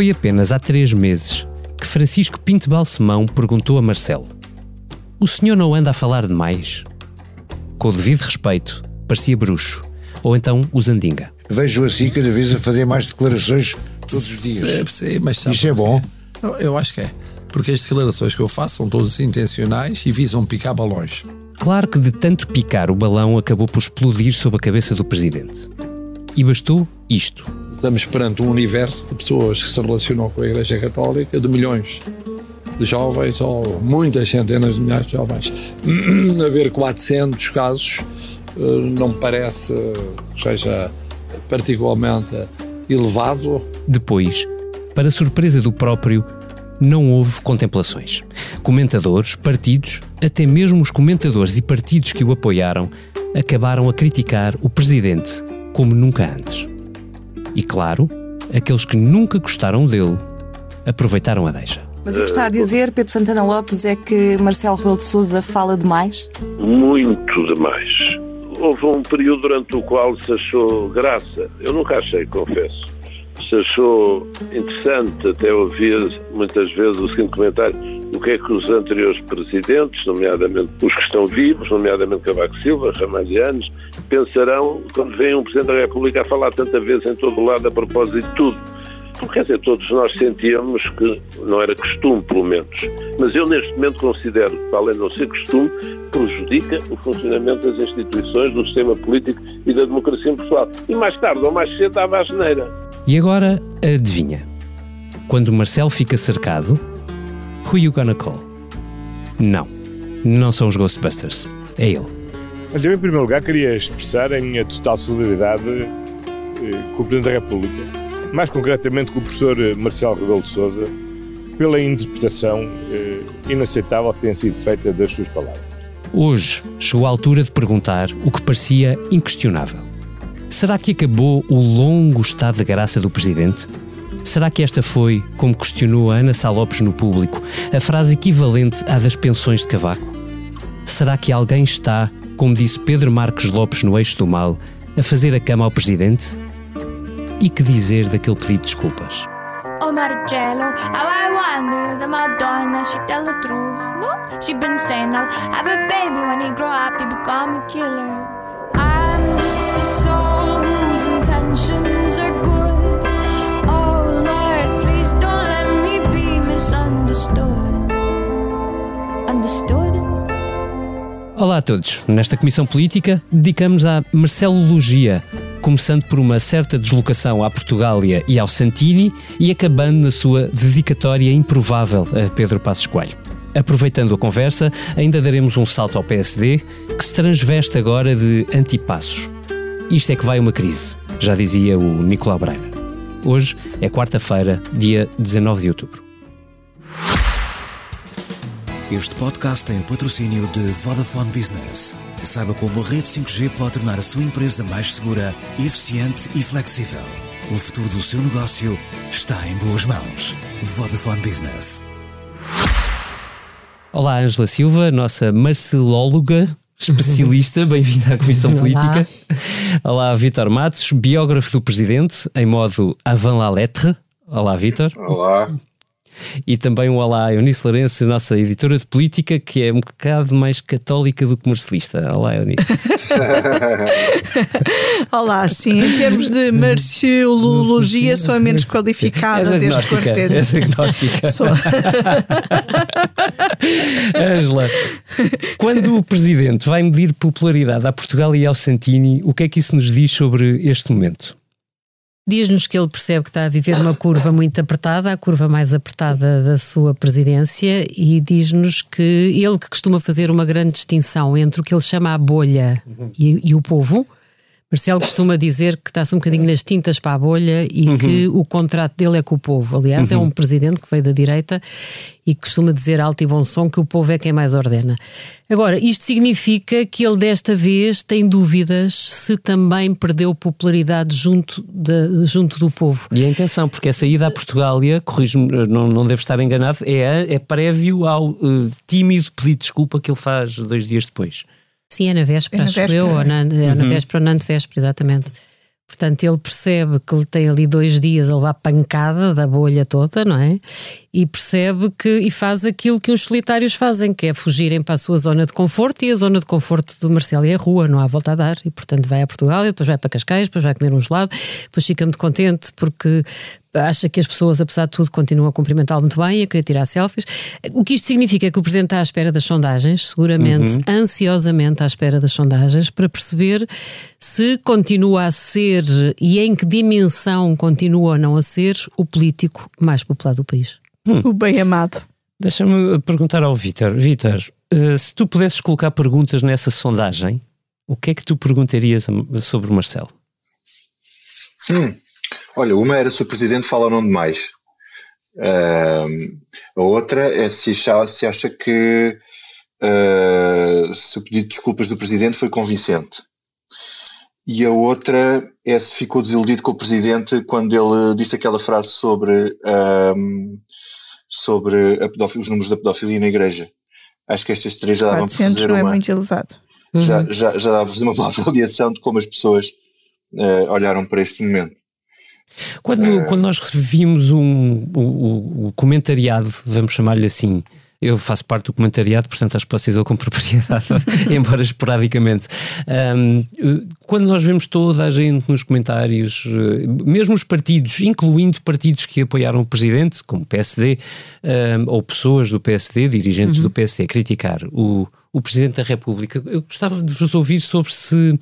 Foi apenas há três meses que Francisco Pinto Balsemão perguntou a Marcelo: O senhor não anda a falar demais? Com o devido respeito, parecia bruxo, ou então o Zandinga. Vejo assim cada vez a fazer mais declarações todos os dias. Sim, sim, mas sabe Isso é bom. Eu, eu acho que é. Porque as declarações que eu faço são todas intencionais e visam picar balões. Claro que de tanto picar, o balão acabou por explodir sob a cabeça do presidente. E bastou isto. Estamos perante um universo de pessoas que se relacionam com a Igreja Católica, de milhões de jovens, ou muitas centenas de milhares de jovens. Haver 400 casos eh, não me parece que seja particularmente elevado. Depois, para surpresa do próprio, não houve contemplações. Comentadores, partidos, até mesmo os comentadores e partidos que o apoiaram, acabaram a criticar o presidente como nunca antes. E claro, aqueles que nunca gostaram dele aproveitaram a deixa. Mas o que está a dizer, Pedro Santana Lopes, é que Marcelo Rebelo de Sousa fala demais? Muito demais. Houve um período durante o qual se achou graça. Eu nunca achei, confesso. Se achou interessante até ouvir muitas vezes o seguinte comentário: o que é que os anteriores presidentes, nomeadamente os que estão vivos, nomeadamente Cavaco Silva, Ramalhianos, pensarão quando vem um Presidente da República a falar tanta vez em todo lado a propósito de tudo. Porque, quer dizer, todos nós sentíamos que não era costume, pelo menos. Mas eu, neste momento, considero que, além de não ser costume, prejudica o funcionamento das instituições, do sistema político e da democracia em Portugal. E mais tarde ou mais cedo dava a geneira. E agora, adivinha? Quando Marcelo fica cercado, who you gonna call? Não, não são os Ghostbusters, é ele. Olha, eu, em primeiro lugar, queria expressar a minha total solidariedade eh, com o Presidente da República, mais concretamente com o professor eh, Marcelo Rebelo de Sousa, pela interpretação eh, inaceitável que tem sido feita das suas palavras. Hoje chegou a altura de perguntar o que parecia inquestionável. Será que acabou o longo estado de graça do Presidente? Será que esta foi, como questionou a Ana Salopes no público, a frase equivalente à das pensões de Cavaco? Será que alguém está, como disse Pedro Marques Lopes no Eixo do Mal, a fazer a cama ao Presidente? E que dizer daquele pedido de desculpas? Oh Marcello, how I wonder the Madonna, she tell the truth. No, she been saying I'll have a baby when he grow up, he become a killer. I'm just a soul whose intentions are Olá a todos. Nesta Comissão Política dedicamos à Marcelologia, começando por uma certa deslocação à Portugália e ao Santini e acabando na sua dedicatória improvável a Pedro Passos Coelho. Aproveitando a conversa, ainda daremos um salto ao PSD, que se transveste agora de antipassos. Isto é que vai uma crise, já dizia o Nicolau Breiner. Hoje é quarta-feira, dia 19 de outubro. Este podcast tem o patrocínio de Vodafone Business. Saiba como a rede 5G pode tornar a sua empresa mais segura, eficiente e flexível. O futuro do seu negócio está em boas mãos. Vodafone Business. Olá, Ângela Silva, nossa marcelóloga especialista, bem-vinda à Comissão Olá. Política. Olá, Vítor Matos, biógrafo do Presidente, em modo avant la lettre. Olá, Vítor. Olá. E também um olá Eunice Lourenço, nossa editora de política, que é um bocado mais católica do que marcelista. Olá, Eunice. Olá, sim, em termos de marciologia, sou a menos qualificada deste quarteto. És agnóstica. Sou. Ângela, quando o Presidente vai medir popularidade a Portugal e ao Santini, o que é que isso nos diz sobre este momento? Diz-nos que ele percebe que está a viver uma curva muito apertada, a curva mais apertada da sua presidência, e diz-nos que ele que costuma fazer uma grande distinção entre o que ele chama a bolha e, e o povo. Marcelo costuma dizer que está-se um bocadinho nas tintas para a bolha e que o contrato dele é com o povo. Aliás, é um presidente que veio da direita e costuma dizer alto e bom som que o povo é quem mais ordena. Agora, isto significa que ele desta vez tem dúvidas se também perdeu popularidade junto, de- junto do povo. E a intenção, porque essa ida à Portugália, corrijo-me, não, não devo estar enganado, é, a- é prévio ao eh, tímido pedido de desculpa que ele faz dois dias depois. Sim, é na véspera, É na acho véspera. eu, ou na, é na véspera ou na antevéspera, exatamente. Portanto, ele percebe que ele tem ali dois dias a levar pancada da bolha toda, não é? E percebe que e faz aquilo que os solitários fazem, que é fugirem para a sua zona de conforto. E a zona de conforto do Marcelo é a rua, não há volta a dar. E portanto vai a Portugal, e depois vai para Cascais, depois vai comer um gelado, depois fica muito contente porque acha que as pessoas, apesar de tudo, continuam a cumprimentá-lo muito bem e a querer tirar selfies. O que isto significa é que o Presidente está à espera das sondagens, seguramente, uhum. ansiosamente à espera das sondagens, para perceber se continua a ser e em que dimensão continua ou não a ser o político mais popular do país. Hum. O bem amado. Deixa-me perguntar ao Vítor. Vítor, uh, se tu pudesses colocar perguntas nessa sondagem, o que é que tu perguntarias sobre o Marcelo? Hum. Olha, uma era se o presidente fala ou não demais. Uh, a outra é se acha, se acha que uh, se o pedido de desculpas do presidente foi convincente. E a outra é se ficou desiludido com o presidente quando ele disse aquela frase sobre, um, sobre os números da pedofilia na igreja. Acho que estas três já davam para fazer não é uma, é muito elevado. Já, uhum. já, já dava para fazer uma avaliação de como as pessoas uh, olharam para este momento. Quando, uh, quando nós vimos um, o, o comentariado, vamos chamar-lhe assim, eu faço parte do comentariado, portanto acho que posso dizer com propriedade, embora esporadicamente. Um, quando nós vemos toda a gente nos comentários, eh, mesmo os partidos, incluindo partidos que apoiaram o presidente, como o PSD, um, ou pessoas do PSD, dirigentes uhum. do PSD, criticar o, o presidente da República, eu gostava de vos ouvir sobre se.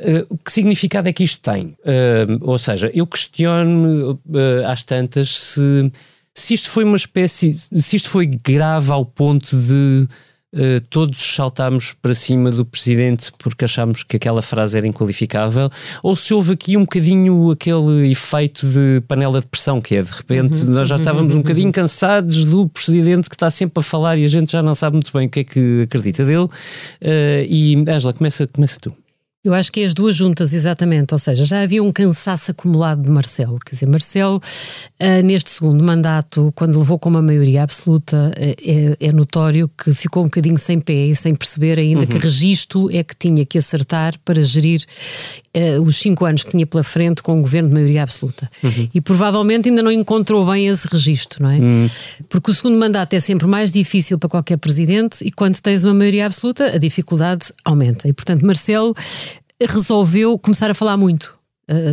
Uh, que significado é que isto tem? Uh, ou seja, eu questiono uh, às tantas se se isto foi uma espécie, se isto foi grave ao ponto de uh, todos saltarmos para cima do presidente porque achámos que aquela frase era inqualificável, ou se houve aqui um bocadinho aquele efeito de panela de pressão, que é de repente uhum, nós já estávamos um bocadinho cansados do presidente que está sempre a falar e a gente já não sabe muito bem o que é que acredita dele. Uh, e Angela, começa, começa tu. Eu acho que é as duas juntas, exatamente. Ou seja, já havia um cansaço acumulado de Marcelo. Quer dizer, Marcelo, uh, neste segundo mandato, quando levou com uma maioria absoluta, uh, é, é, notório que ficou um bocadinho sem pé e sem perceber ainda uhum. que registro é que tinha que acertar para gerir uh, os cinco anos que tinha pela frente com um governo de maioria absoluta. Uhum. E provavelmente ainda não encontrou bem esse registro, não é? Uhum. Porque o segundo mandato é sempre mais difícil para qualquer presidente e quando tens uma maioria absoluta, a dificuldade aumenta. E, portanto, Marcelo resolveu começar a falar muito.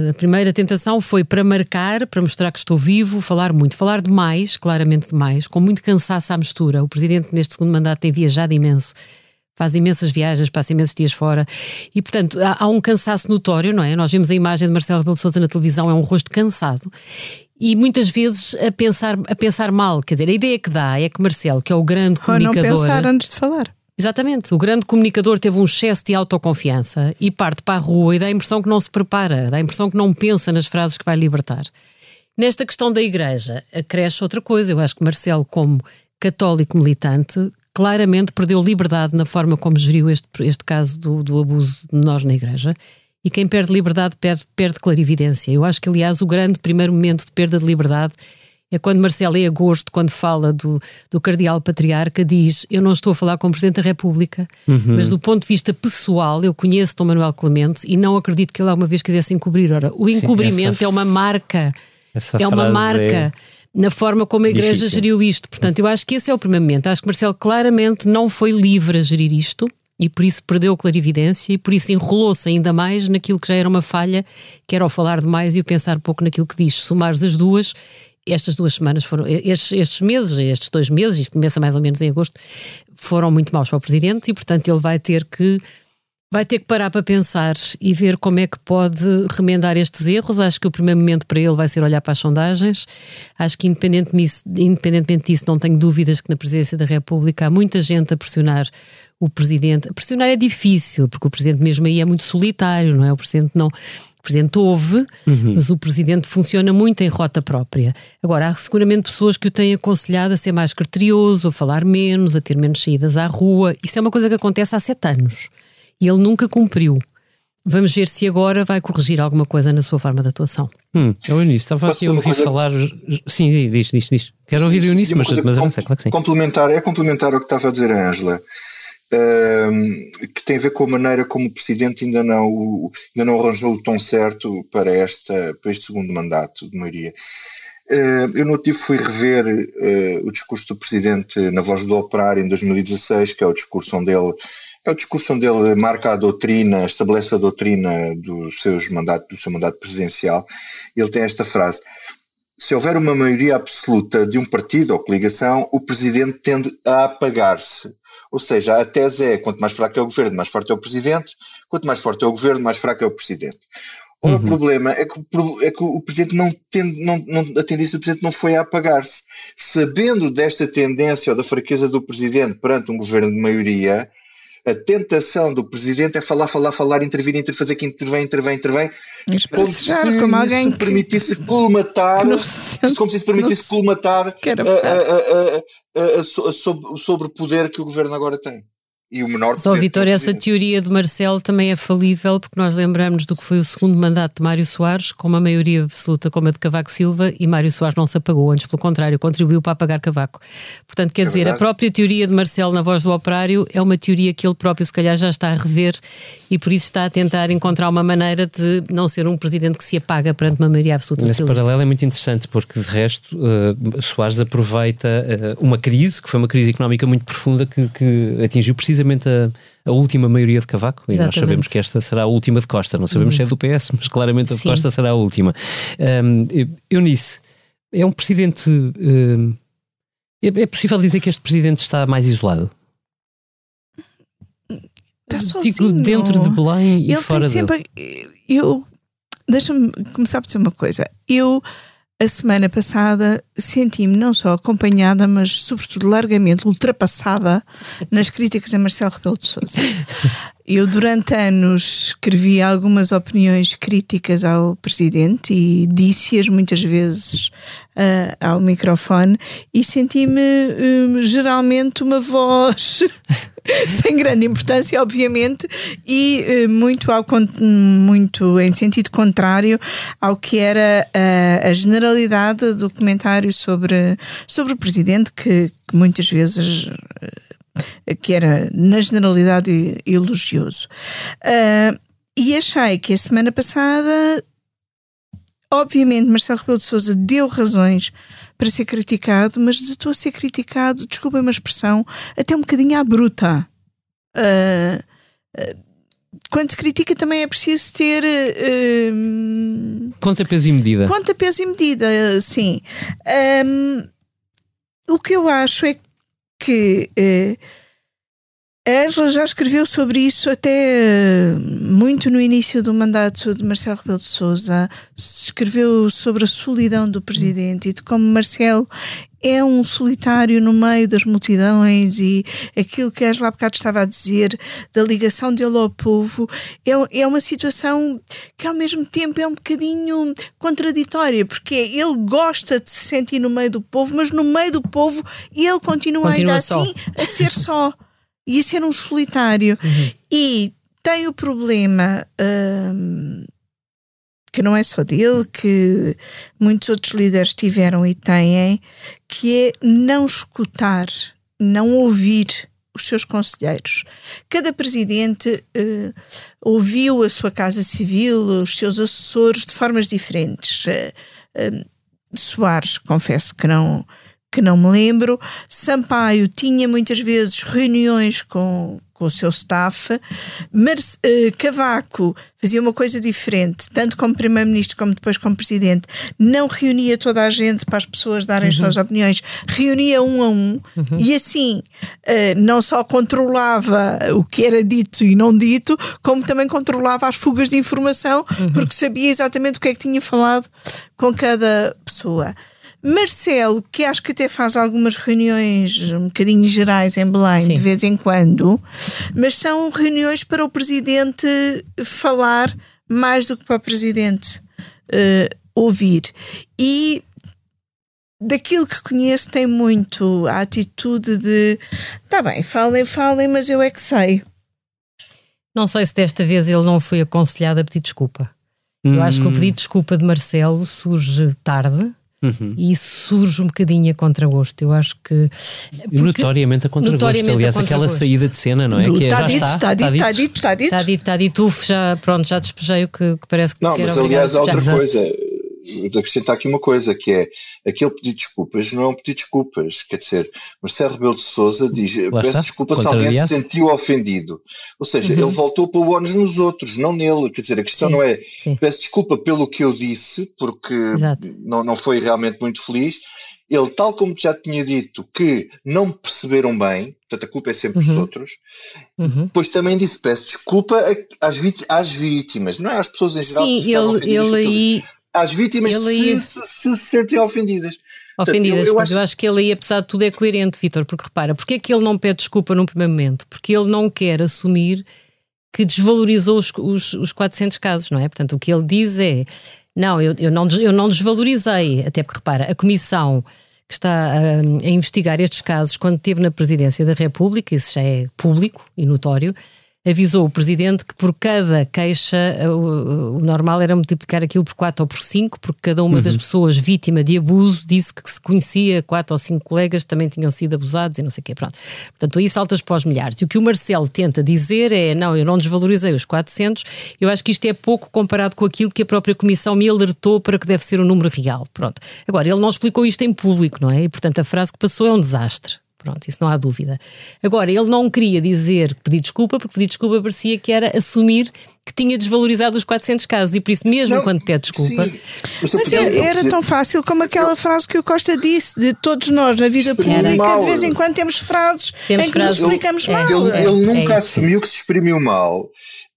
A primeira tentação foi para marcar, para mostrar que estou vivo, falar muito, falar demais, claramente demais, com muito cansaço à mistura. O presidente, neste segundo mandato, tem viajado imenso, faz imensas viagens, passa imensos dias fora e, portanto, há, há um cansaço notório, não é? Nós vimos a imagem de Marcelo Rebelo Souza na televisão, é um rosto cansado e muitas vezes a pensar, a pensar mal. Quer dizer, a ideia que dá é que Marcelo, que é o grande comunicador. Ou não pensar antes de falar. Exatamente. O grande comunicador teve um excesso de autoconfiança e parte para a rua e dá a impressão que não se prepara, dá a impressão que não pensa nas frases que vai libertar. Nesta questão da igreja, acresce outra coisa. Eu acho que Marcelo, como católico militante, claramente perdeu liberdade na forma como geriu este, este caso do, do abuso de menores na igreja. E quem perde liberdade perde, perde clarividência. Eu acho que, aliás, o grande primeiro momento de perda de liberdade é quando Marcelo, em agosto, quando fala do, do cardeal patriarca, diz: Eu não estou a falar com o Presidente da República, uhum. mas do ponto de vista pessoal, eu conheço Dom Manuel Clemente e não acredito que ele alguma vez quisesse encobrir. Ora, o encobrimento Sim, é uma marca. é uma marca. É na forma como a Igreja difícil. geriu isto. Portanto, eu acho que esse é o primeiro momento. Acho que Marcelo claramente não foi livre a gerir isto e por isso perdeu a clarividência e por isso enrolou-se ainda mais naquilo que já era uma falha, que era o falar demais e o pensar pouco naquilo que diz. Somares as duas, estas duas semanas foram, estes, estes meses, estes dois meses, isto começa mais ou menos em agosto, foram muito maus para o Presidente e, portanto, ele vai ter que vai ter que parar para pensar e ver como é que pode remendar estes erros. Acho que o primeiro momento para ele vai ser olhar para as sondagens. Acho que, independentemente, independentemente disso, não tenho dúvidas que na Presidência da República há muita gente a pressionar o Presidente. A pressionar é difícil, porque o Presidente mesmo aí é muito solitário, não é? O Presidente não Presidente houve, uhum. mas o Presidente funciona muito em rota própria. Agora, há seguramente pessoas que o têm aconselhado a ser mais criterioso, a falar menos, a ter menos saídas à rua. Isso é uma coisa que acontece há sete anos. E ele nunca cumpriu. Vamos ver se agora vai corrigir alguma coisa na sua forma de atuação. Hum, eu Eunice, estava aqui a ouvir coisa... falar. Sim, diz, diz, diz. Quero ouvir o Eunice, mas, mas com... claro que sim. Complementar, é complementar o que estava a dizer a Ângela. um, que tem a ver com a maneira como o Presidente ainda não, ainda não arranjou o tom certo para, esta, para este segundo mandato de maioria. Uh, eu no outro dia fui rever uh, o discurso do Presidente na Voz do Operário em 2016, que é o discurso onde ele é o discurso onde ele marca a doutrina, estabelece a doutrina do, seus mandato, do seu mandato presidencial. Ele tem esta frase: se houver uma maioria absoluta de um partido ou coligação, o presidente tende a apagar-se. Ou seja, a tese é: quanto mais fraco é o governo, mais forte é o presidente, quanto mais forte é o governo, mais fraco é o presidente. Uhum. O problema é que, é que o presidente não tende, não, não, a tendência do presidente não foi a apagar-se. Sabendo desta tendência ou da fraqueza do presidente perante um governo de maioria, a tentação do presidente é falar, falar, falar, intervir, intervir, fazer que intervém, intervém, intervém, como se como alguém se permitisse que, colmatar, que como se isso permitisse colmatar sobre o poder que o governo agora tem e o menor Só, Vitor, essa teoria de Marcelo também é falível, porque nós lembramos do que foi o segundo mandato de Mário Soares, com uma maioria absoluta como a de Cavaco Silva, e Mário Soares não se apagou, antes pelo contrário, contribuiu para apagar Cavaco. Portanto, quer é dizer, verdade. a própria teoria de Marcelo na voz do operário é uma teoria que ele próprio, se calhar, já está a rever e por isso está a tentar encontrar uma maneira de não ser um presidente que se apaga perante uma maioria absoluta. Esse paralelo é muito interessante, porque de resto, uh, Soares aproveita uh, uma crise, que foi uma crise económica muito profunda, que, que atingiu precisamente precisamente a, a última maioria de Cavaco Exatamente. e nós sabemos que esta será a última de Costa. Não sabemos uhum. se é do PS, mas claramente a de Sim. Costa será a última. Um, Eunice, é um presidente. Um, é, é possível dizer que este presidente está mais isolado? Está sozinho. Digo, dentro de Belém e Ele fora sempre, dele. Eu, deixa-me começar por dizer uma coisa. Eu a semana passada senti-me não só acompanhada, mas sobretudo largamente ultrapassada nas críticas a Marcelo Rebelo de Sousa. Eu durante anos escrevi algumas opiniões críticas ao presidente e disse-as muitas vezes uh, ao microfone e senti-me uh, geralmente uma voz sem grande importância, obviamente, e uh, muito, ao, muito em sentido contrário ao que era a generalidade do comentário sobre, sobre o presidente, que, que muitas vezes que era na generalidade elogioso. Uh, e achei que a semana passada Obviamente, Marcelo Rebelo de Sousa deu razões para ser criticado, mas estou a ser criticado, desculpa uma expressão, até um bocadinho à bruta. Uh, uh, quando se critica também é preciso ter uh, conta peso e medida conta peso e medida sim um, o que eu acho é que uh, a Angela já escreveu sobre isso até eh, muito no início do mandato de Marcelo Rebelo de Sousa. Escreveu sobre a solidão do presidente e de como Marcelo é um solitário no meio das multidões e aquilo que a Angela há bocado estava a dizer da ligação dele ao povo é, é uma situação que ao mesmo tempo é um bocadinho contraditória, porque ele gosta de se sentir no meio do povo, mas no meio do povo ele continua, continua ainda só. assim a ser só e a ser um solitário. Uhum. E tem o problema hum, que não é só dele, que muitos outros líderes tiveram e têm, que é não escutar, não ouvir os seus conselheiros. Cada presidente uh, ouviu a sua casa civil, os seus assessores de formas diferentes. Uh, uh, Soares, confesso que não que não me lembro. Sampaio tinha muitas vezes reuniões com, com o seu staff. Mar uh, Cavaco fazia uma coisa diferente, tanto como primeiro-ministro como depois como presidente. Não reunia toda a gente para as pessoas darem uhum. as suas opiniões, reunia um a um uhum. e assim uh, não só controlava o que era dito e não dito, como também controlava as fugas de informação, uhum. porque sabia exatamente o que é que tinha falado com cada pessoa. Marcelo, que acho que até faz algumas reuniões um bocadinho gerais em Belém, Sim. de vez em quando, mas são reuniões para o presidente falar mais do que para o presidente uh, ouvir. E daquilo que conheço, tem muito a atitude de tá bem, falem, falem, mas eu é que sei. Não sei se desta vez ele não foi aconselhado a pedir desculpa. Hum. Eu acho que o hum. pedido de desculpa de Marcelo surge tarde Uhum. E isso surge um bocadinho a contragosto. Eu acho que. Notoriamente a contragosto. Notoriamente Aliás, a aquela saída de cena, não é? Do, que é, está, dito, está, está, dito, está, dito, está dito, está dito. Está dito, Uf, já, pronto, já despejei o que, que parece que Não, mas aliás, há outra coisa acrescentar aqui uma coisa, que é aquele pedido de desculpas não é um pedido de desculpas. Quer dizer, Marcelo Rebelo de Souza diz: peço desculpa se alguém se sentiu ofendido. Ou seja, uhum. ele voltou para o ónus nos outros, não nele. Quer dizer, a questão sim, não é sim. peço desculpa pelo que eu disse, porque não, não foi realmente muito feliz. Ele, tal como já tinha dito, que não perceberam bem, portanto a culpa é sempre uhum. dos outros, uhum. depois também disse: peço desculpa às, às vítimas, não é às pessoas em geral. Sim, ele, ele aí às vítimas se, se, se, se sentem ofendidas. Ofendidas, Portanto, eu, eu, acho... eu acho que ele aí, apesar de tudo, é coerente, Vitor, porque repara, porque é que ele não pede desculpa num primeiro momento? Porque ele não quer assumir que desvalorizou os, os, os 400 casos, não é? Portanto, o que ele diz é: não, eu, eu, não, eu não desvalorizei, até porque repara, a comissão que está a, a investigar estes casos quando esteve na presidência da República, isso já é público e notório avisou o presidente que por cada queixa o, o normal era multiplicar aquilo por 4 ou por 5, porque cada uma uhum. das pessoas vítima de abuso disse que se conhecia quatro ou cinco colegas que também tinham sido abusados e não sei o quê. Pronto. Portanto, aí saltas para os milhares. E o que o Marcelo tenta dizer é: não, eu não desvalorizei os 400, eu acho que isto é pouco comparado com aquilo que a própria Comissão me alertou para que deve ser o número real. Pronto. Agora, ele não explicou isto em público, não é? E portanto a frase que passou é um desastre. Pronto, isso não há dúvida. Agora, ele não queria dizer pedir desculpa, porque pedir desculpa parecia que era assumir que tinha desvalorizado os 400 casos e por isso mesmo não, quando pede desculpa. Sim. Mas, mas era, era tão fácil como aquela frase que o Costa disse de todos nós na vida pública, mal. de vez em quando temos frases temos em que frases, nos explicamos ele, mal. Ele, ele nunca é assumiu que se exprimiu mal.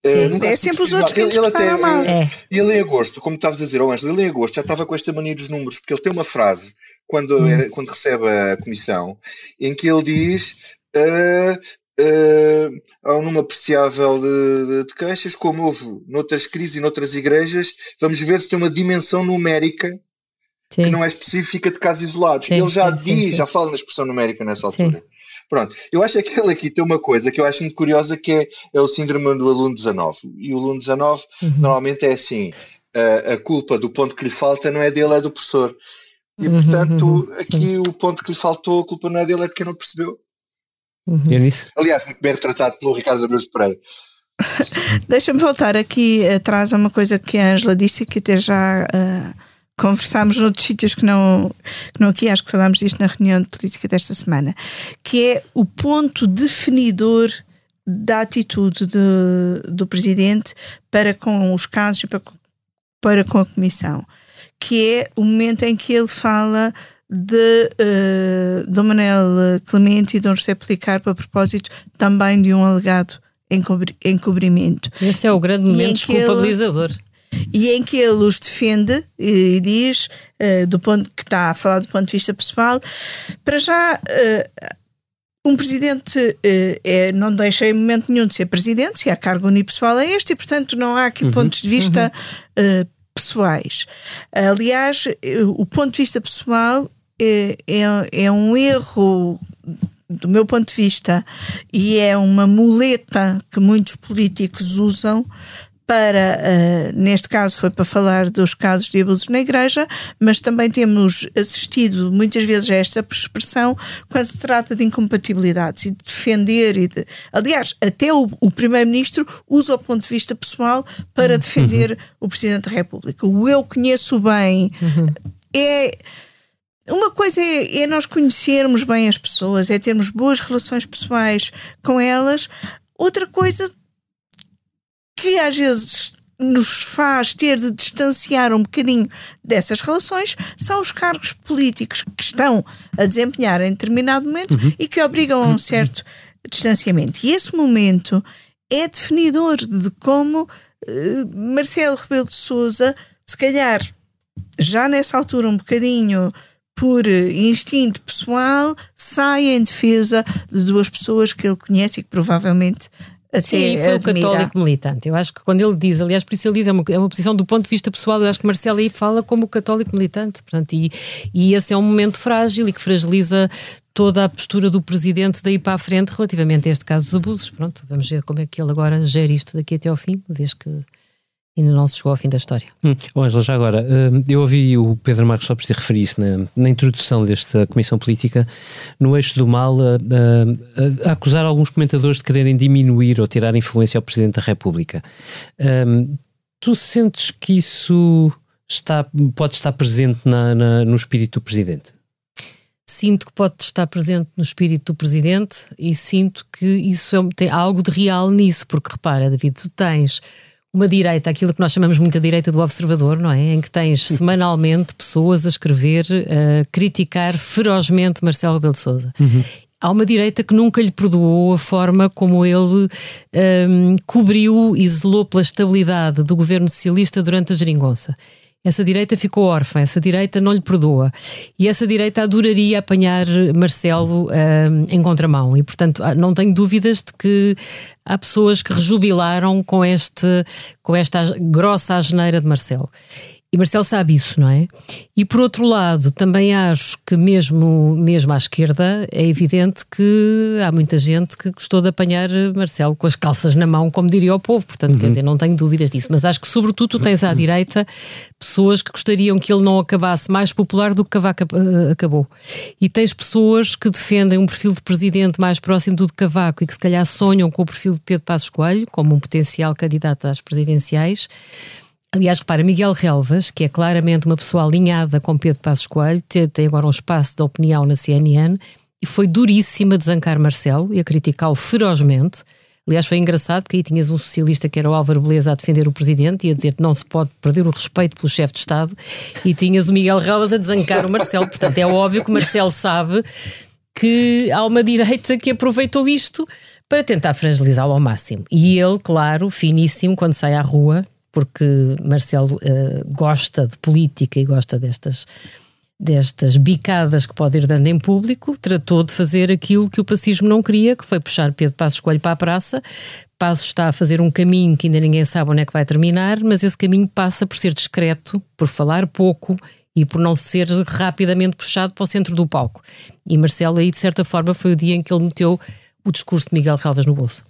Eh, Sim, é sempre os outros que ele, ele até mal. É. Ele em agosto, como estavas a dizer, oh Ângelo, ele em agosto já estava com esta mania dos números, porque ele tem uma frase quando, hum. quando recebe a comissão, em que ele diz uh, uh, há um número apreciável de, de, queixas, como houve noutras crises e noutras igrejas, vamos ver se tem uma dimensão numérica sim. que não é específica de casos isolados. Sim, ele já sim, diz, já fala na expressão numérica nessa altura. Pronto, eu acho que ele aqui tem uma coisa que eu acho muito curiosa que é, é o síndrome do aluno 19. E o aluno 19 uhum. normalmente é assim: a, a culpa do ponto que lhe falta não é dele, é do professor. E uhum, portanto, uhum, aqui sim. o ponto que lhe faltou, a culpa não é dele, é de quem não percebeu. Uhum. É nisso? Aliás, muito bem retratado pelo Ricardo Abreu Pereira. Deixa-me voltar aqui atrás a uma coisa que a Angela disse que até já uh, conversámos noutros sítios que não, que não aqui, acho que falámos disto na reunião de política desta semana, que é o ponto definidor da atitude de, do Presidente para com os casos e para, para com a Comissão que é o momento em que ele fala de uh, Dom Manuel Clemente e Dom José Policarpo a propósito também de um alegado encobri encobrimento. Esse é o grande momento desculpabilizador. e em que ele os defende e diz, uh, do ponto que está a falar do ponto de vista pessoal, para já uh, um presidente é, não deixa em momento nenhum de ser presidente, se há cargo unipessoal é este, e portanto não há aqui uhum, pontos de vista uhum pessoais. Aliás, o ponto de vista pessoal é, é, é um erro do meu ponto de vista, e é uma muleta que muitos políticos usam para, uh, neste caso foi para falar dos casos de abusos na igreja, mas também temos assistido muitas vezes a esta expressão quando se trata de incompatibilidades e de defender e de, aliás, até o, o primeiro-ministro usa o ponto de vista pessoal para uhum. defender uhum. o presidente da República. O eu conheço bem uhum. é uma coisa é, é, nós conhecermos bem as pessoas, é termos boas relações pessoais com elas. Outra coisa que às vezes nos faz ter de distanciar um bocadinho dessas relações são os cargos políticos que estão a desempenhar em determinado momento uhum. e que obrigam a um certo distanciamento. E esse momento é definidor de como uh, Marcelo Rebelo de Souza, se calhar já nessa altura um bocadinho por instinto pessoal, sai em defesa de duas pessoas que ele conhece e que provavelmente Sim, foi o católico militante. Eu acho que quando ele diz, aliás, por isso ele diz, é uma, é uma posição do ponto de vista pessoal, eu acho que Marcelo aí fala como o católico militante. Portanto, e, e esse é um momento frágil e que fragiliza toda a postura do presidente daí para a frente relativamente a este caso dos abusos. Pronto, vamos ver como é que ele agora gera isto daqui até ao fim, uma vez que ainda não se chegou ao fim da história. Hum. Oh, Angela, já agora, hum, eu ouvi o Pedro Marcos Lopes te referir isso na, na, introdução desta Comissão Política, no eixo do mal, a, a, a, acusar alguns comentadores de quererem diminuir ou tirar influência ao Presidente da República. Um, tu sentes que isso está, pode estar presente na, na, no espírito do Presidente? Sinto que pode estar presente no espírito do Presidente e sinto que isso é, tem algo de real nisso, porque repara, David, tu tens uma direita, aquilo que nós chamamos muito a direita do observador, não é? Em que tens semanalmente pessoas a escrever, a criticar ferozmente Marcelo Rebelo de Sousa. Uhum. Há uma direita que nunca lhe perdoou a forma como ele um, cobriu e zelou pela estabilidade do governo socialista durante a geringonça. Essa direita ficou órfã, essa direita não lhe perdoa. E essa direita adoraria apanhar Marcelo uh, em contramão. E, portanto, não tenho dúvidas de que há pessoas que rejubilaram com, este, com esta grossa asneira de Marcelo. E Marcelo sabe isso, não é? E por outro lado, também acho que mesmo, mesmo à esquerda é evidente que há muita gente que gostou de apanhar Marcelo com as calças na mão, como diria o povo. Portanto, uhum. quer dizer, não tenho dúvidas disso. Mas acho que, sobretudo, tu tens à direita pessoas que gostariam que ele não acabasse mais popular do que Cavaco eh, acabou. E tens pessoas que defendem um perfil de presidente mais próximo do de Cavaco e que se calhar sonham com o perfil de Pedro Passos Coelho como um potencial candidato às presidenciais. Aliás, repara, Miguel Relvas, que é claramente uma pessoa alinhada com Pedro Passos Coelho, tem agora um espaço de opinião na CNN e foi duríssima a desancar Marcelo e a criticá-lo ferozmente. Aliás, foi engraçado porque aí tinhas um socialista que era o Álvaro Beleza a defender o presidente e a dizer que não se pode perder o respeito pelo chefe de Estado, e tinhas o Miguel Relvas a desancar o Marcelo. Portanto, é óbvio que o Marcelo sabe que há uma direita que aproveitou isto para tentar fragilizá-lo ao máximo. E ele, claro, finíssimo, quando sai à rua, porque Marcelo uh, gosta de política e gosta destas, destas bicadas que pode ir dando em público, tratou de fazer aquilo que o pacismo não queria, que foi puxar Pedro Passos Coelho para a praça. Passos está a fazer um caminho que ainda ninguém sabe onde é que vai terminar, mas esse caminho passa por ser discreto, por falar pouco e por não ser rapidamente puxado para o centro do palco. E Marcelo aí, de certa forma, foi o dia em que ele meteu o discurso de Miguel Calvas no bolso.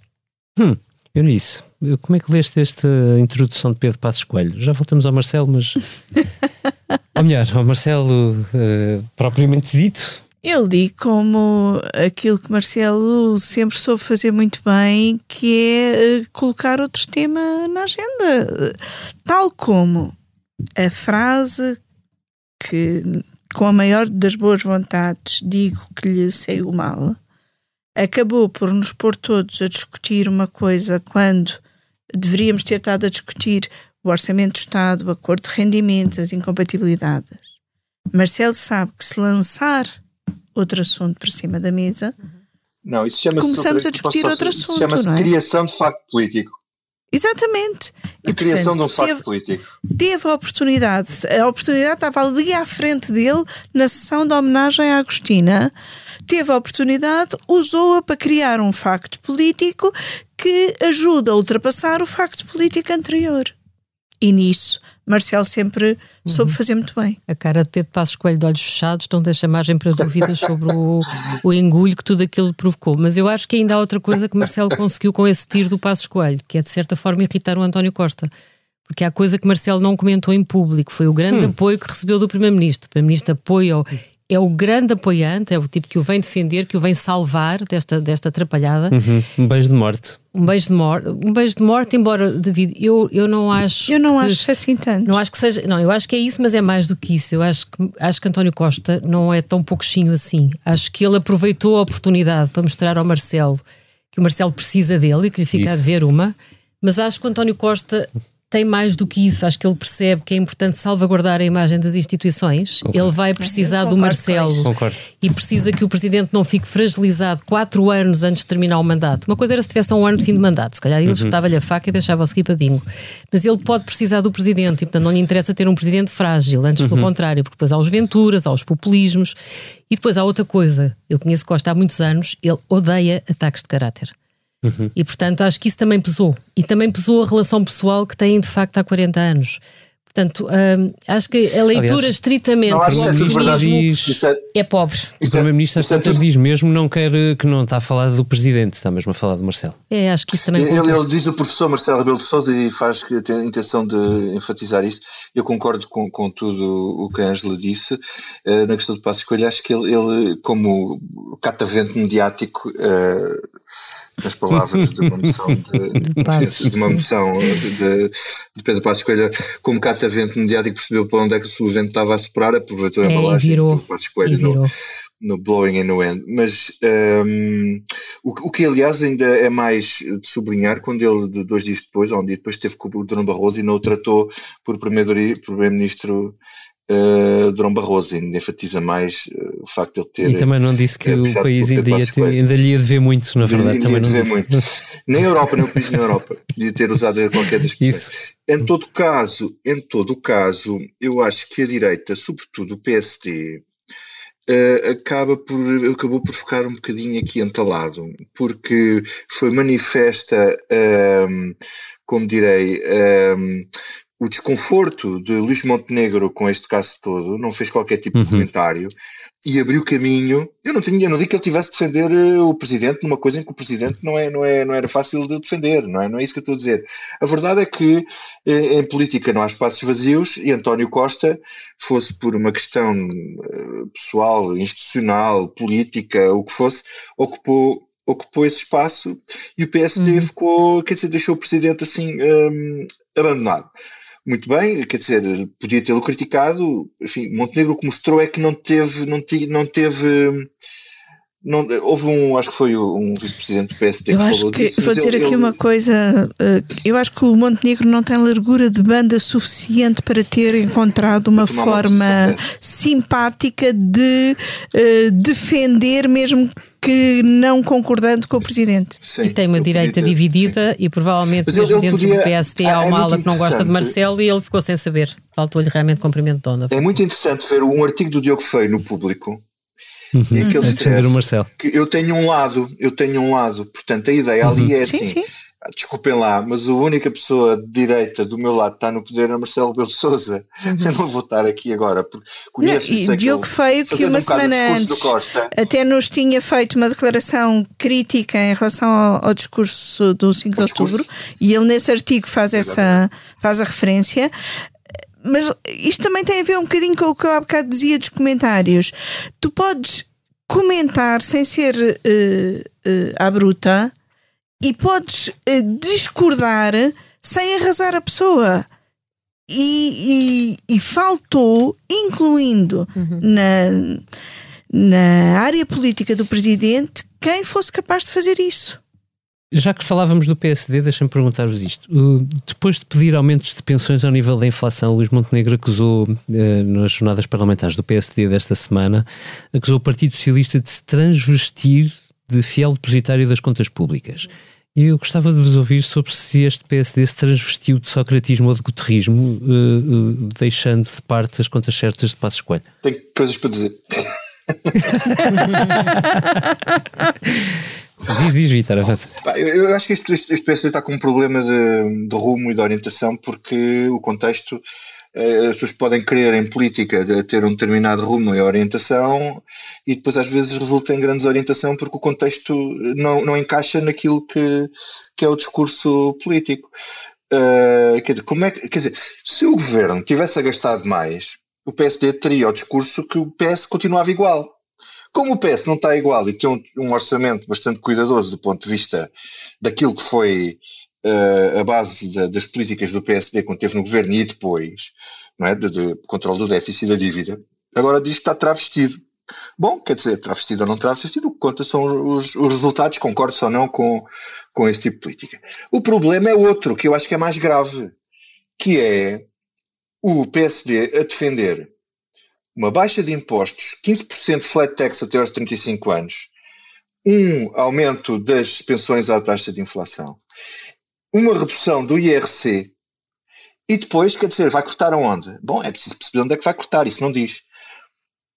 Hum. Eunice, como é que leste esta introdução de Pedro Passos Coelho? Já voltamos ao Marcelo, mas. Ou melhor, ao Marcelo uh, propriamente dito. Eu li como aquilo que Marcelo sempre soube fazer muito bem, que é uh, colocar outro tema na agenda. Tal como a frase que, com a maior das boas vontades, digo que lhe saiu mal acabou por nos pôr todos a discutir uma coisa quando deveríamos ter estado a discutir o orçamento do Estado, o acordo de rendimentos, as incompatibilidades. Marcelo sabe que se lançar outro assunto por cima da mesa, não, isso chama começamos a discutir outro assunto. Chama-se é? criação de facto político. Exatamente. A e, criação portanto, de um facto teve, político. Teve a oportunidade, a oportunidade estava ali à frente dele na sessão de homenagem à Agostina teve a oportunidade, usou-a para criar um facto político que ajuda a ultrapassar o facto político anterior. E nisso, Marcelo sempre uhum. soube fazer muito bem. A cara de Pedro Passos Coelho de olhos fechados não deixa margem para dúvidas sobre o, o engulho que tudo aquilo provocou. Mas eu acho que ainda há outra coisa que Marcelo conseguiu com esse tiro do Passos Coelho, que é de certa forma irritar o António Costa. Porque há coisa que Marcelo não comentou em público, foi o grande hum. apoio que recebeu do Primeiro-Ministro. O Primeiro-Ministro apoia é o grande apoiante, é o tipo que o vem defender, que o vem salvar desta, desta atrapalhada. Uhum. Um beijo de morte. Um beijo de morte, um beijo de morte, embora, David, eu, eu não acho. Eu não que, acho assim tanto. Não acho que seja. Não, eu acho que é isso, mas é mais do que isso. Eu acho que, acho que António Costa não é tão pouquinho assim. Acho que ele aproveitou a oportunidade para mostrar ao Marcelo que o Marcelo precisa dele e que lhe fica isso. a dever uma. Mas acho que o António Costa tem mais do que isso. Acho que ele percebe que é importante salvaguardar a imagem das instituições. Concordo. Ele vai precisar do Marcelo e precisa que o presidente não fique fragilizado quatro anos antes de terminar o mandato. Uma coisa era se tivesse um ano de fim de mandato, se calhar ele uhum. lhe a faca e deixava-o seguir para bingo. Mas ele pode precisar do presidente e, portanto, não lhe interessa ter um presidente frágil, antes uhum. pelo contrário, porque depois há os venturas, há os populismos e depois há outra coisa. Eu conheço Costa há muitos anos, ele odeia ataques de caráter. Uhum. E portanto acho que isso também pesou. E também pesou a relação pessoal que têm de facto há 40 anos. Portanto, hum, acho que a leitura Aliás, estritamente não, é do Isso é, é pobre. O Primeiro-Ministro é tudo- diz mesmo não quer, que não está a falar do Presidente, está mesmo a falar do Marcelo. É, acho que isso também Ele, ele diz o professor Marcelo Rebelo de Sousa e faz que tem a intenção de enfatizar isso. Eu concordo com, com tudo o que a Ângela disse. Eh, na questão do passo escolha, acho que ele, ele como catavento mediático, eh, nas palavras de uma moção de, Passos, de uma moção de, de Pedro Passos Coelho, como catavento mediático percebeu para onde é que o seu vento estava a soprar, aproveitou a É, embalagem virou, do Passos E Coelho no, no Blowing in the Wind. Mas hum, o, que- o que, aliás, ainda é mais de sublinhar quando ele, de dois dias depois, ou um dia depois, esteve com o Durão Barroso e não o tratou por primeiro- primeiro-ministro uh, Durão Barroso. Ainda enfatiza mais uh, o facto de ele ter. E também não disse que o país ainda, ia ter- ainda lhe ia dever muito, na verdade. Ia também dizer disse. muito. Nem a Europa, nem o país na Europa. Podia ter usado qualquer das. Isso. Em todo caso, em todo caso, eu acho que a direita, sobretudo o PSD, eh, acaba por, acabou por ficar um bocadinho aqui entalado, porque foi manifesta, ehm, como direi, ehm, o desconforto de Luís Montenegro com este caso todo, não fez qualquer tipo de Uhum. comentário e abriu caminho. Eu não, tinha, eu não digo que ele tivesse de defender eh, o presidente numa coisa em que o presidente não, é, não, é, não era fácil de defender, não é? Não é isso que eu estou a dizer. A verdade é que eh, em política não há espaços vazios e António Costa, fosse por uma questão eh, pessoal, institucional, política, o que fosse, ocupou ocupou esse espaço e o PSD Uhum. ficou, quer dizer, deixou o presidente assim hum, abandonado. Muito bem, quer dizer, podia tê-lo criticado, enfim, Montenegro o que mostrou é que não teve, não, ti- não teve, não, houve um, acho que foi um vice-presidente do PSD Eu que falou que, disso. vou dizer ele- aqui ele- uma coisa, eh, eu acho que o Montenegro não tem largura de banda suficiente para ter encontrado uma tomar uma forma posição simpática de eh, defender, mesmo que não concordando com o Presidente. Sim, E tem uma direita ter- dividida e provavelmente Mas ele- mesmo ele dentro podia- do PSD Ah, há é uma muito ala que não gosta de. Marcelo e ele ficou sem saber. Faltou-lhe realmente cumprimento de onda. É muito interessante ver um artigo do Diogo Feio no público Uhum. em que ele A defender o Marcelo. que eu tenho um lado, eu tenho um lado, portanto a ideia ali é Sim, assim. sim. Desculpem lá, mas a única pessoa de direita do meu lado que está no poder é Marcelo Rebelo de Souza. Eu não vou estar aqui agora, porque conheço Não, e Diogo Feio, que uma um semana antes até nos tinha feito uma declaração crítica em relação ao, ao discurso do 5 de outubro, e ele nesse artigo faz, essa, faz a referência. Mas isto também tem a ver um bocadinho com o que eu há bocado dizia dos comentários. Tu podes comentar sem ser eh, eh, à bruta e podes eh, discordar sem arrasar a pessoa. E, e- e faltou, incluindo na, na área política do presidente, quem fosse capaz de fazer isso. Já que falávamos do PSD, deixem-me perguntar-vos isto. Uh, depois de pedir aumentos de pensões ao nível da inflação, Luís Montenegro acusou, uh, nas jornadas parlamentares do PSD desta semana, acusou o Partido Socialista de se transvestir de fiel depositário das contas públicas. E eu gostava de vos ouvir sobre se este PSD se transvestiu de socratismo ou de guterrismo, uh, uh, deixando de parte as contas certas de Passos Coelho. Tenho coisas para dizer. Diz, diz, Vitor, avança. Eu, eu acho que este, este, PSD está com um problema de, de rumo e de orientação porque o contexto, eh, as pessoas podem querer em política ter um determinado rumo e orientação e depois às vezes resulta em grande desorientação porque o contexto não, não encaixa naquilo que, que é o discurso político. Eh, quer, dizer, como é que, quer dizer, se o governo tivesse agastado mais, o PSD teria o discurso que o PS continuava igual. Como o PS não está igual e tem um, um orçamento bastante cuidadoso do ponto de vista daquilo que foi uh, a base da, das políticas do PSD quando esteve no governo e depois, não é? De, de controle do déficit e da dívida, agora diz que está travestido. Bom, quer dizer, travestido ou não travestido, o que conta são os, os resultados, concordo ou não com, com esse tipo de política. O problema é outro, que eu acho que é mais grave, que é o PSD a defender uma baixa de impostos, 15% flat tax até aos 35 anos, um aumento das pensões à taxa de inflação, uma redução do IRC e depois, quer dizer, vai cortar aonde? Bom, é preciso perceber onde é que vai cortar, isso não diz.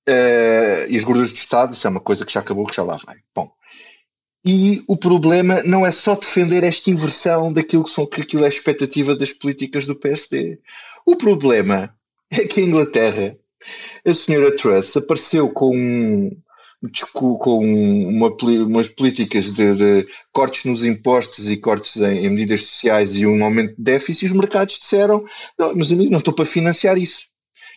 Uh, e as gorduras do Estado, isso é uma coisa que já acabou, que já lá vai. Bom, E o problema não é só defender esta inversão daquilo que, são, que aquilo é a expectativa das políticas do PSD. O problema é que a Inglaterra, a senhora Truss, apareceu com, com uma, umas políticas de, de, cortes nos impostos e cortes em, em, medidas sociais e um aumento de déficit, os mercados disseram: meus amigos, não estou para financiar isso.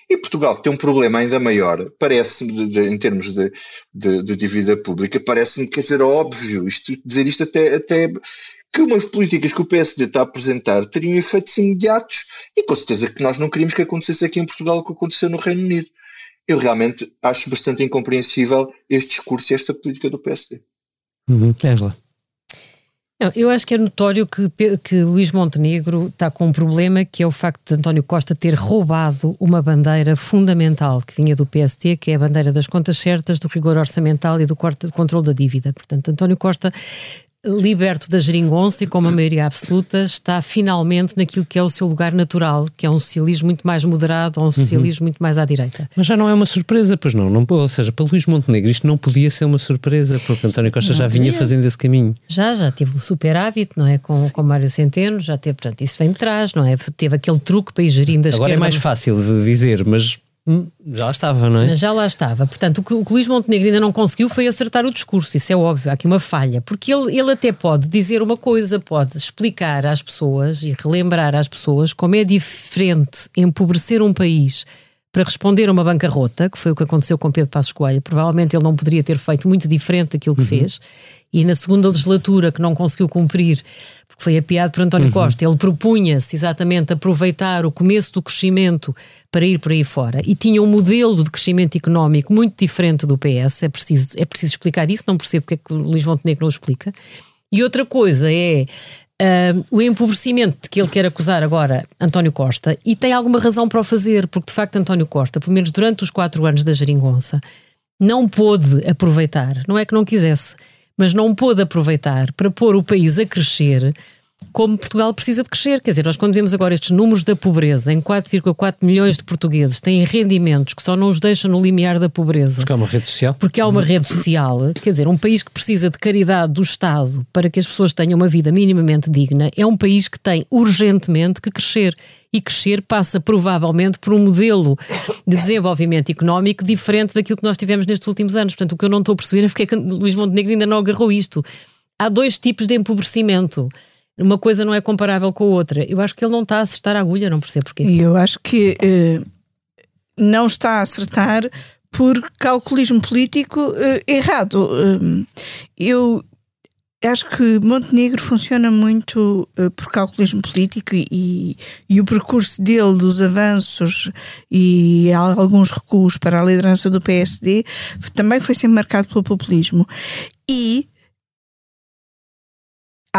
E Portugal tem um problema ainda maior, parece-me, em termos de, de, de dívida pública, parece-me, quer dizer, óbvio, isto, dizer isto até, até que umas políticas que o PSD está a apresentar teriam efeitos imediatos e com certeza que nós não queríamos que acontecesse aqui em Portugal o que aconteceu no Reino Unido. Eu realmente acho bastante incompreensível este discurso e esta política do PSD. Uhum. Angela. Não, eu acho que é notório que, que Luís Montenegro está com um problema que é o facto de António Costa ter roubado uma bandeira fundamental que vinha do PST, que é a bandeira das contas certas, do rigor orçamental e do controle da dívida. Portanto, António Costa liberto da geringonça e com uma maioria absoluta, está finalmente naquilo que é o seu lugar natural, que é um socialismo muito mais moderado ou um socialismo uhum. muito mais à direita. Mas já não é uma surpresa, pois não, não ou seja, para Luís Montenegro isto não podia ser uma surpresa, porque António Costa não já vinha fazendo esse caminho. Já, já teve o superávit, não é, com, com Mário Centeno, já teve, portanto, isso vem de trás, não é? Teve aquele truque para ir gerindo a Agora é esquerda. é mais fácil de dizer, mas já lá estava, não é? Já lá estava. Portanto, o que, o que Luís Montenegro ainda não conseguiu foi acertar o discurso, isso é óbvio, há aqui uma falha, porque ele, ele até pode dizer uma coisa, pode explicar às pessoas e relembrar às pessoas como é diferente empobrecer um país para responder a uma bancarrota, que foi o que aconteceu com Pedro Passos Coelho. Provavelmente ele não poderia ter feito muito diferente daquilo que uhum. fez. E na segunda legislatura, que não conseguiu cumprir, porque foi apiado por António uhum. Costa, ele propunha-se exatamente aproveitar o começo do crescimento para ir por aí fora. E tinha um modelo de crescimento económico muito diferente do PS. É preciso, é preciso explicar isso, não percebo porque é que o Luís Montenegro não o explica. E outra coisa é Uh, o empobrecimento de que ele quer acusar agora António Costa, e tem alguma razão para o fazer, porque de facto António Costa, pelo menos durante os quatro anos da geringonça, não pôde aproveitar, não é que não quisesse, mas não pôde aproveitar para pôr o país a crescer como Portugal precisa de crescer. Quer dizer, nós quando vemos agora estes números da pobreza, em 4,4 milhões de portugueses têm rendimentos que só não os deixam no limiar da pobreza. Porque há uma rede social. Porque há uma rede social. Quer dizer, um país que precisa de caridade do Estado para que as pessoas tenham uma vida minimamente digna é um país que tem urgentemente que crescer. E crescer passa provavelmente por um modelo de desenvolvimento económico diferente daquilo que nós tivemos nestes últimos anos. Portanto, o que eu não estou a perceber é porque é que Luís Montenegro ainda não agarrou isto. Há dois tipos de empobrecimento uma coisa não é comparável com a outra. Eu acho que ele não está a acertar a agulha, não percebo porquê. Eu acho que eh, não está a acertar por calculismo político eh, errado. Eh, eu acho que Montenegro funciona muito uh, por calculismo político e, e, o percurso dele dos avanços e alguns recuos para a liderança do PSD também foi sempre marcado pelo populismo. E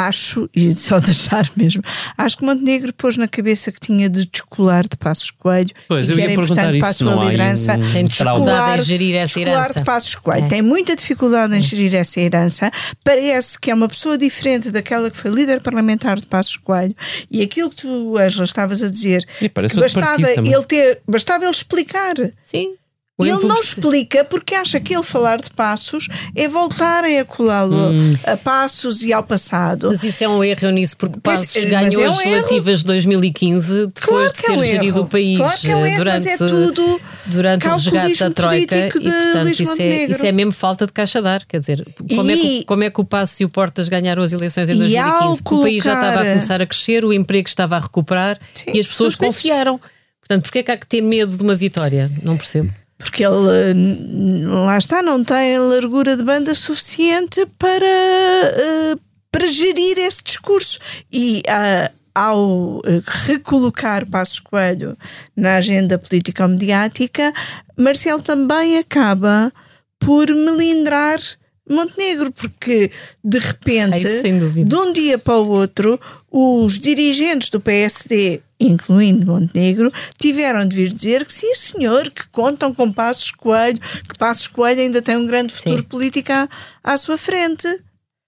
acho, e só deixar mesmo, acho que Montenegro pôs na cabeça que tinha de descolar de Passos Coelho pois, e que era importante para a sua liderança. Um... Tem dificuldade em gerir essa herança. de Passos Coelho. É. Tem muita dificuldade em é. gerir essa herança. Parece que é uma pessoa diferente daquela que foi líder parlamentar de Passos Coelho e aquilo que tu, Angela, estavas a dizer, que bastava ele ter, bastava ele explicar. Sim. E ele não explica porque acha que ele falar de passos é voltarem a colá-lo hum. a passos e ao passado. Mas isso é um erro nisso, porque Passos pois, ganhou é um as legislativas de 2015 depois claro de ter é um gerido erro. o país claro é um erro, durante, é tudo durante o resgate da Troika. E portanto isso é, isso é mesmo falta de caixa dar. Quer dizer, como, e, é que, como é que o Passos e o Portas ganharam as eleições em 2015? Colocar, o país já estava a começar a crescer, o emprego estava a recuperar sim, e as pessoas confiaram. Portanto, porquê é que há que ter medo de uma vitória? Não percebo porque ele lá está, não tem largura de banda suficiente para, uh, para gerir esse discurso. E uh, ao eh, recolocar Passos Coelho na agenda política mediática, Marcelo também acaba por melindrar Montenegro, porque de repente, Ai, de um dia para o outro, os dirigentes do PSD, incluindo Montenegro, tiveram de vir dizer que sim, senhor, que contam com Passos Coelho, que Passos Coelho ainda tem um grande futuro sim. político à, à sua frente.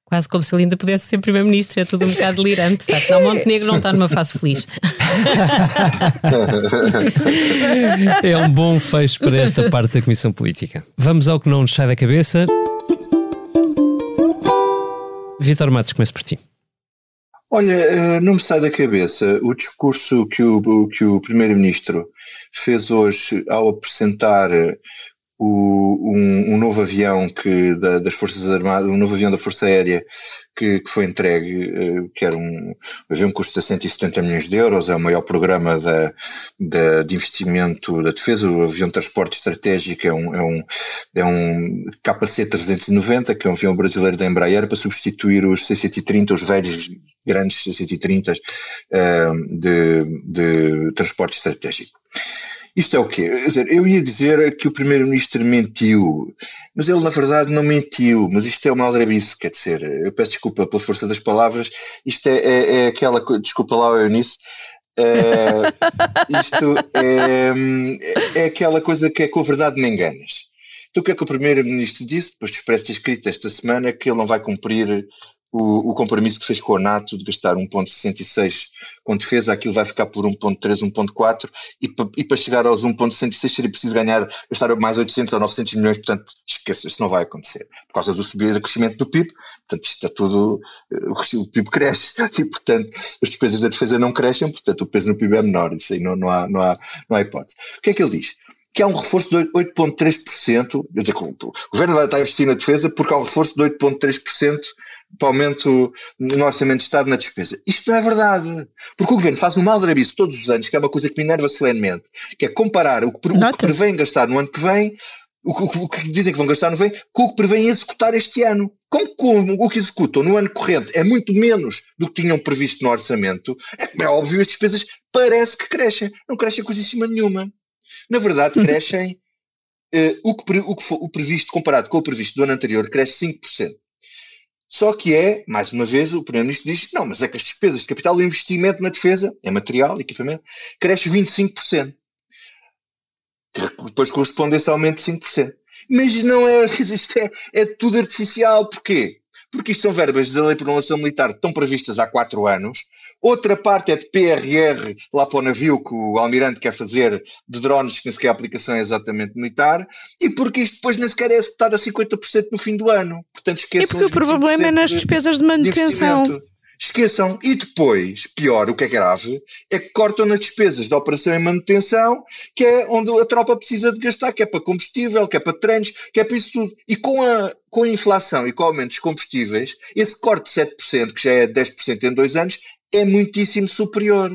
Quase como se ele ainda pudesse ser Primeiro-Ministro, é tudo um bocado delirante. De facto, não, Montenegro não está numa fase feliz. é um bom fecho para esta parte da Comissão Política. Vamos ao que não nos sai da cabeça. Vitor Matos, começo por ti. Olha, eh, não me sai da cabeça o discurso que o, que o Primeiro-Ministro fez hoje ao apresentar o, um, um, novo avião que, da, das Forças Armadas, um novo avião da Força Aérea que, que foi entregue, eh, que era um, um avião que custa 170 milhões de euros, é o maior programa da, da, de investimento da defesa, o avião de transporte estratégico é um, é um, é um KC-390, que é um avião brasileiro da Embraer, para substituir os C-130, os velhos grandes C-130 uh, eh, de, de transporte estratégico. Isto é o quê? Dizer, eu ia dizer que o Primeiro-Ministro mentiu, mas ele na verdade não mentiu, mas isto é uma aldrabice, quer dizer, eu peço desculpa pela força das palavras, isto é, é, é aquela coisa, desculpa lá Eunice, é, isto é, é aquela coisa que é com a verdade me enganas. Então o que é que o Primeiro-Ministro disse, depois do expresso escrito esta semana, que ele não vai cumprir o, o, compromisso que fez com a NATO de gastar 1.66 com defesa, aquilo vai ficar por 1.3, 1.4 e, e para chegar aos 1.66 seria preciso ganhar, gastar mais 800 ou 900 milhões, portanto esqueça, isso não vai acontecer, por causa do subir do crescimento do PIB, portanto isto está tudo, o PIB cresce e portanto as despesas da defesa não crescem, portanto o peso no PIB é menor, isso aí não, não, há, não, há, não há hipótese. O que é que ele diz? que há um reforço de 8,3%, quer dizer, o governo vai estar a investir na defesa porque há um reforço de 8,3% para aumento no orçamento de Estado na despesa. Isto não é verdade. Porque o Governo faz um mal de todos os anos, que é uma coisa que me enerva solenemente, que é comparar o que, o que prevém gastar no ano que vem, o que, o que, dizem que vão gastar no vem, com o que prevém executar este ano. Como, como o que executam no ano corrente é muito menos do que tinham previsto no orçamento, é, é óbvio as despesas parece que crescem. Não crescem coisíssima nenhuma. Na verdade, uhum. crescem. Uh, o, que, o, que, o previsto comparado com o previsto do ano anterior cresce 5%. Só que é, mais uma vez, o Primeiro-Ministro diz: não, mas é que as despesas de capital, o investimento na defesa, é material, equipamento, cresce 25%. Que depois corresponde a esse aumento de 5%. Mas não é, isto é, é tudo artificial. Porquê? Porque isto são verbas da Lei de Programação Militar que estão previstas há quatro anos Outra parte é de PRR, lá para o navio que o Almirante quer fazer de drones, que nem sequer a aplicação é exatamente militar, e porque isto depois nem sequer é executado a 50% no fim do ano. Portanto, esqueçam. E porque o problema é nas despesas de manutenção. De Esqueçam. E depois, pior, o que é grave, é que cortam nas despesas da operação e manutenção, que é onde a tropa precisa de gastar, que é para combustível, que é para treinos, que é para isso tudo. E com a, com a inflação e com o aumento dos combustíveis, esse corte de 7%, que já é 10% em dois anos, é muitíssimo superior.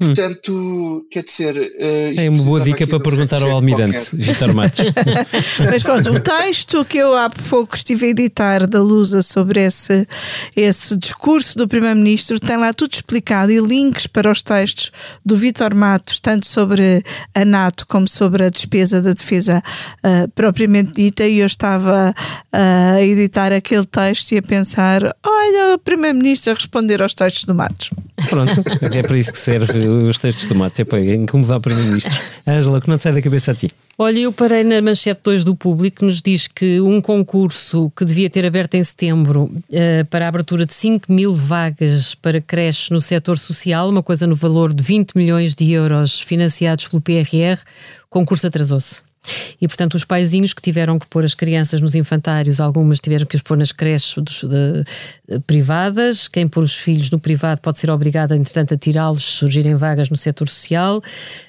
Hum. Portanto, hum. quer dizer. Uh, é uma boa dica para perguntar ao Almirante, Vitor Matos. Mas pronto, o texto que eu há pouco estive a editar da Lusa sobre esse, esse discurso do Primeiro-Ministro tem lá tudo explicado e links para os textos do Vitor Matos, tanto sobre a NATO como sobre a despesa da defesa uh, propriamente dita. E eu estava uh, a editar aquele texto e a pensar: olha, o Primeiro-Ministro a responder aos textos do Matos. Pronto, é para isso que serve os textos de tomate, é para incomodar o Primeiro-Ministro. Ângela, que não te sai da cabeça a ti. Olha, eu parei na manchete 2 do público que nos diz que um concurso que devia ter aberto em setembro uh, para a abertura de 5 mil vagas para creches no setor social, uma coisa no valor de 20 milhões de euros financiados pelo PRR, o concurso atrasou-se. E, portanto, os paizinhos que tiveram que pôr as crianças nos infantários, algumas tiveram que os pôr nas creches dos, de, privadas. Quem pôr os filhos no privado pode ser obrigado, entretanto, a tirá-los se surgirem vagas no setor social.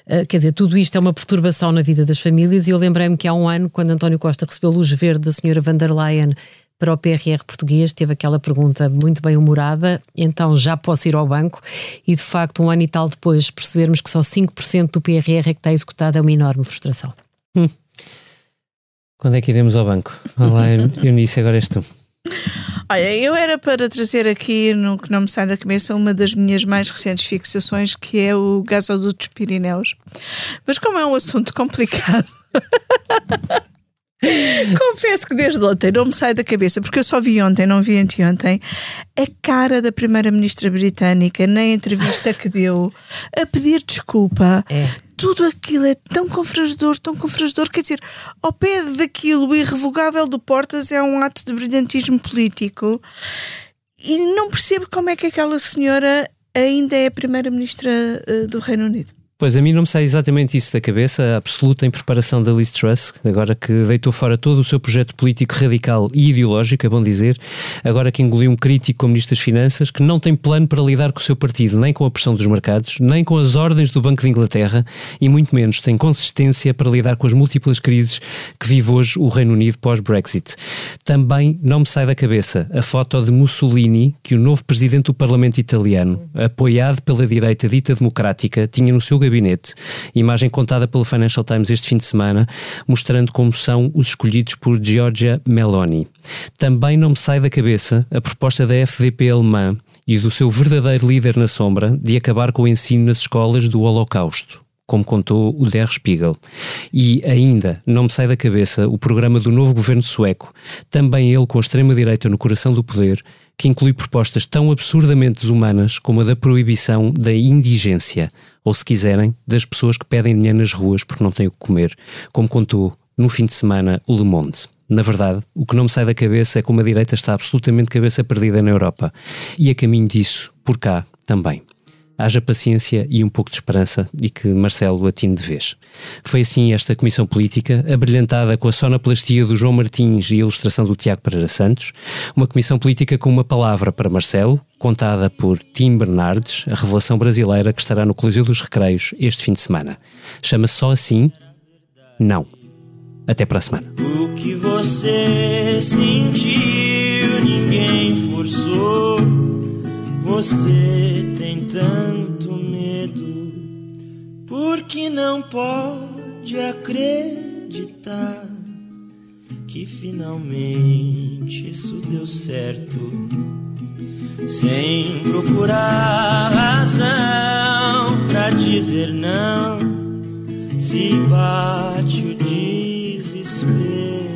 Uh, quer dizer, tudo isto é uma perturbação na vida das famílias. E eu lembrei-me que há um ano, quando António Costa recebeu luz verde da senhora van der Leyen para o PRR português, teve aquela pergunta muito bem humorada, então já posso ir ao banco, e de facto, um ano e tal depois, percebermos que só 5% do PRR é que está executado é uma enorme frustração. Hum. Quando é que iremos ao banco? Olá, Eunice, agora és tu. Olha, eu era para trazer aqui, no que não me sai da cabeça, uma das minhas mais recentes fixações, que é o gasoduto dos Pirineus. Mas como é um assunto complicado. Confesso que desde ontem não me sai da cabeça, porque eu só vi ontem, não vi anteontem, a cara da primeira-ministra britânica na entrevista que deu a pedir desculpa. É tudo aquilo é tão confrangedor, tão confrangedor. Quer dizer, ao pé daquilo irrevogável do Portas é um ato de brilhantismo político e não percebo como é que aquela senhora ainda é primeira-ministra uh, do Reino Unido. Pois a mim não me sai exatamente isso da cabeça, a absoluta impreparação da Liz Truss, agora que deitou fora todo o seu projeto político radical e ideológico, é bom dizer, agora que engoliu um crítico como Ministro das Finanças, que não tem plano para lidar com o seu partido, nem com a pressão dos mercados, nem com as ordens do Banco de Inglaterra, e muito menos tem consistência para lidar com as múltiplas crises que vive hoje o Reino Unido pós-Brexit. Também não me sai da cabeça a foto de Mussolini que o novo presidente do Parlamento italiano, apoiado pela direita dita democrática, tinha no seu gabinete gabinete. Imagem contada pelo Financial Times este fim de semana, mostrando como são os escolhidos por Giorgia Meloni. Também não me sai da cabeça a proposta da FDP alemã e do seu verdadeiro líder na sombra de acabar com o ensino nas escolas do Holocausto como contou o Der Spiegel. E ainda não me sai da cabeça o programa do novo governo sueco, também ele com a extrema-direita no coração do poder, que inclui propostas tão absurdamente desumanas como a da proibição da indigência, ou se quiserem, das pessoas que pedem dinheiro nas ruas porque não têm o que comer, como contou no fim de semana o Le Monde. Na verdade, o que não me sai da cabeça é como a direita está absolutamente cabeça perdida na Europa e a caminho disso, por cá também haja paciência e um pouco de esperança e que Marcelo atine de vez. Foi assim esta comissão política, abrilhantada com a sonoplastia do João Martins e a ilustração do Tiago Pereira Santos, uma comissão política com uma palavra para Marcelo, contada por Tim Bernardes, a revelação brasileira que estará no Coliseu dos Recreios este fim de semana. Chama-se só assim? Não. Até para a semana. O que você sentiu, ninguém forçou. Você tem tanto medo, porque não pode acreditar que finalmente isso deu certo. Sem procurar razão pra dizer não, se bate o desespero